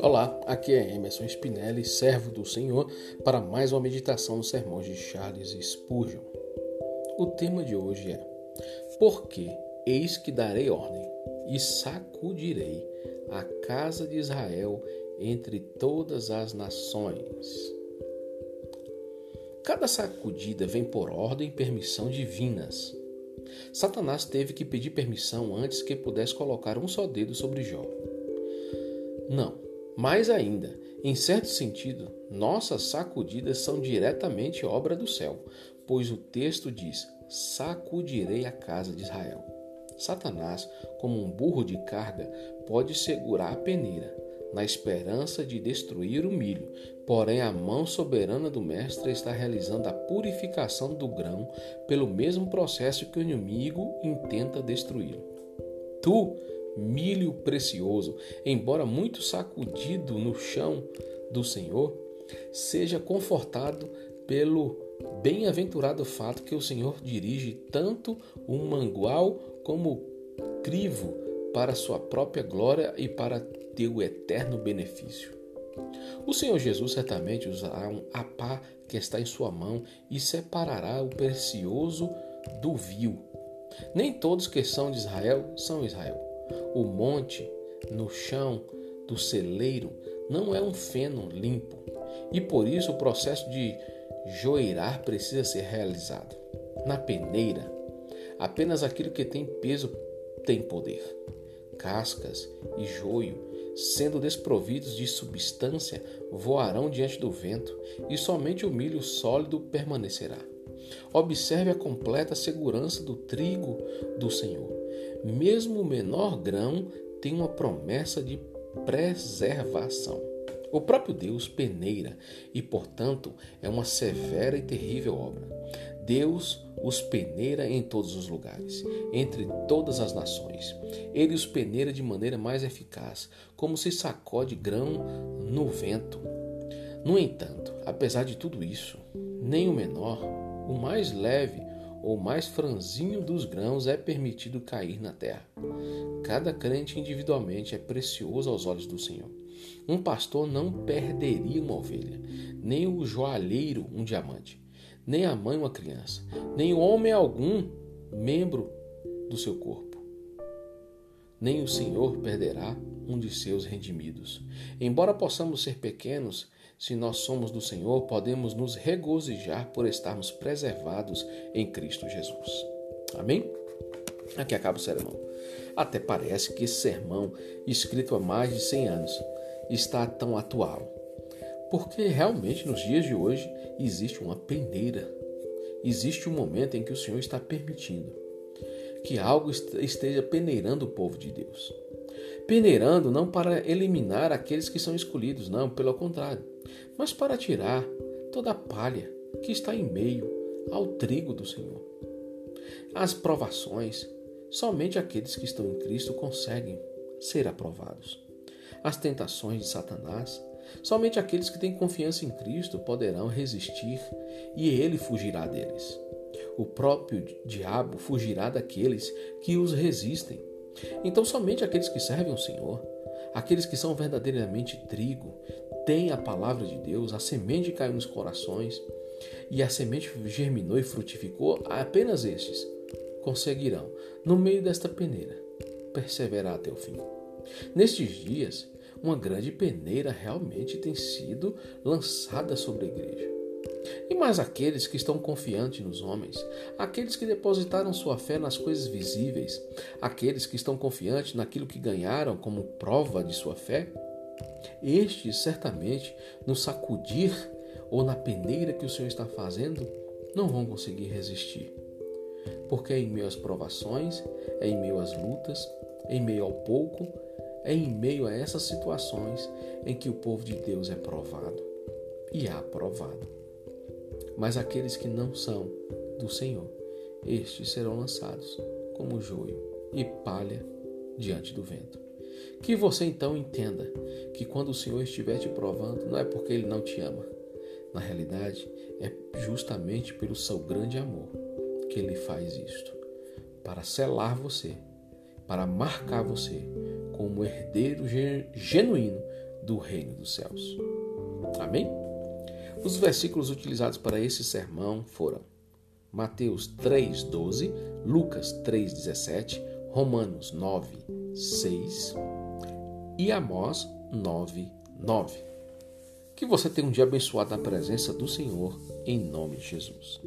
Olá, aqui é Emerson Spinelli, servo do Senhor, para mais uma meditação nos sermões de Charles Spurgeon. O tema de hoje é: Porque eis que darei ordem e sacudirei a casa de Israel entre todas as nações. Cada sacudida vem por ordem e permissão divinas. Satanás teve que pedir permissão antes que pudesse colocar um só dedo sobre Jó. Não, mais ainda, em certo sentido, nossas sacudidas são diretamente obra do céu, pois o texto diz: sacudirei a casa de Israel. Satanás, como um burro de carga, pode segurar a peneira, na esperança de destruir o milho, porém a mão soberana do Mestre está realizando a purificação do grão pelo mesmo processo que o inimigo intenta destruí-lo. Tu, milho precioso, embora muito sacudido no chão do Senhor, seja confortado pelo bem-aventurado fato que o Senhor dirige tanto o mangual como o crivo para sua própria glória e para teu eterno benefício. O Senhor Jesus certamente usará um apá que está em sua mão e separará o precioso do vil. Nem todos que são de Israel são Israel. O monte no chão do celeiro não é um feno limpo e por isso o processo de joeirar precisa ser realizado. Na peneira, apenas aquilo que tem peso tem poder. Cascas e joio sendo desprovidos de substância, voarão diante do vento, e somente o milho sólido permanecerá. Observe a completa segurança do trigo do Senhor. Mesmo o menor grão tem uma promessa de preservação. O próprio Deus peneira e, portanto, é uma severa e terrível obra. Deus os peneira em todos os lugares, entre todas as nações. Ele os peneira de maneira mais eficaz, como se sacode grão no vento. No entanto, apesar de tudo isso, nem o menor, o mais leve ou mais franzinho dos grãos é permitido cair na terra. Cada crente individualmente é precioso aos olhos do Senhor. Um pastor não perderia uma ovelha, nem o joalheiro um diamante nem a mãe uma criança, nem o homem algum membro do seu corpo. Nem o Senhor perderá um de seus redimidos. Embora possamos ser pequenos, se nós somos do Senhor, podemos nos regozijar por estarmos preservados em Cristo Jesus. Amém? Aqui acaba o sermão. Até parece que esse sermão, escrito há mais de 100 anos, está tão atual. Porque realmente nos dias de hoje existe uma peneira. Existe um momento em que o Senhor está permitindo que algo esteja peneirando o povo de Deus. Peneirando não para eliminar aqueles que são escolhidos, não, pelo contrário, mas para tirar toda a palha que está em meio ao trigo do Senhor. As provações, somente aqueles que estão em Cristo conseguem ser aprovados. As tentações de Satanás Somente aqueles que têm confiança em Cristo poderão resistir e ele fugirá deles. O próprio diabo fugirá daqueles que os resistem. Então, somente aqueles que servem o Senhor, aqueles que são verdadeiramente trigo, têm a palavra de Deus, a semente caiu nos corações e a semente germinou e frutificou, apenas estes conseguirão, no meio desta peneira, perseverar até o fim. Nestes dias, uma grande peneira realmente tem sido lançada sobre a igreja. E mais aqueles que estão confiantes nos homens, aqueles que depositaram sua fé nas coisas visíveis, aqueles que estão confiantes naquilo que ganharam como prova de sua fé, estes certamente no sacudir ou na peneira que o Senhor está fazendo, não vão conseguir resistir. Porque é em meio às provações, é em meio às lutas, é em meio ao pouco, é em meio a essas situações em que o povo de Deus é provado e aprovado. Mas aqueles que não são do Senhor, estes serão lançados como joio e palha diante do vento. Que você então entenda que quando o Senhor estiver te provando, não é porque Ele não te ama. Na realidade, é justamente pelo seu grande amor que Ele faz isto para selar você para marcar você como herdeiro genuíno do reino dos céus. Amém? Os versículos utilizados para esse sermão foram Mateus 3:12, Lucas 3:17, Romanos 9:6 e Amós 9:9. Que você tenha um dia abençoado na presença do Senhor, em nome de Jesus.